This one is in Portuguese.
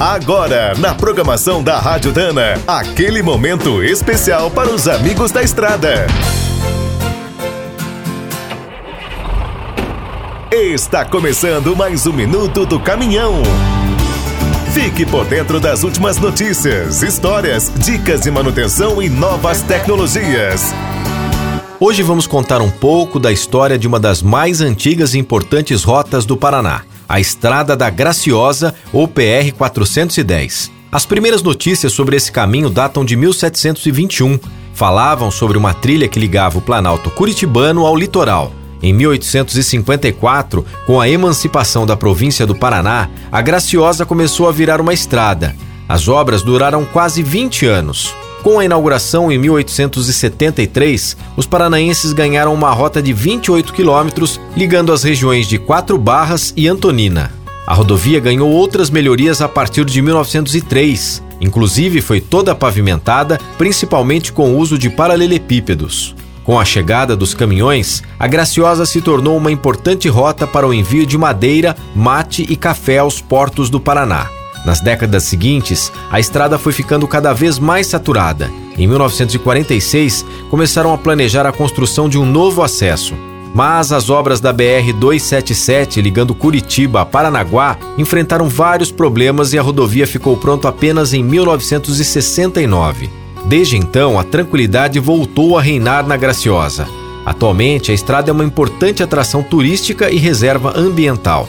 Agora, na programação da Rádio Dana, aquele momento especial para os amigos da estrada. Está começando mais um minuto do caminhão. Fique por dentro das últimas notícias, histórias, dicas de manutenção e novas tecnologias. Hoje vamos contar um pouco da história de uma das mais antigas e importantes rotas do Paraná a Estrada da Graciosa, ou PR 410. As primeiras notícias sobre esse caminho datam de 1721. Falavam sobre uma trilha que ligava o Planalto Curitibano ao litoral. Em 1854, com a emancipação da província do Paraná, a Graciosa começou a virar uma estrada. As obras duraram quase 20 anos. Com a inauguração em 1873, os paranaenses ganharam uma rota de 28 quilômetros ligando as regiões de Quatro Barras e Antonina. A rodovia ganhou outras melhorias a partir de 1903. Inclusive foi toda pavimentada, principalmente com o uso de paralelepípedos. Com a chegada dos caminhões, a Graciosa se tornou uma importante rota para o envio de madeira, mate e café aos portos do Paraná. Nas décadas seguintes, a estrada foi ficando cada vez mais saturada. Em 1946, começaram a planejar a construção de um novo acesso. Mas as obras da BR 277 ligando Curitiba a Paranaguá enfrentaram vários problemas e a rodovia ficou pronta apenas em 1969. Desde então, a tranquilidade voltou a reinar na Graciosa. Atualmente, a estrada é uma importante atração turística e reserva ambiental.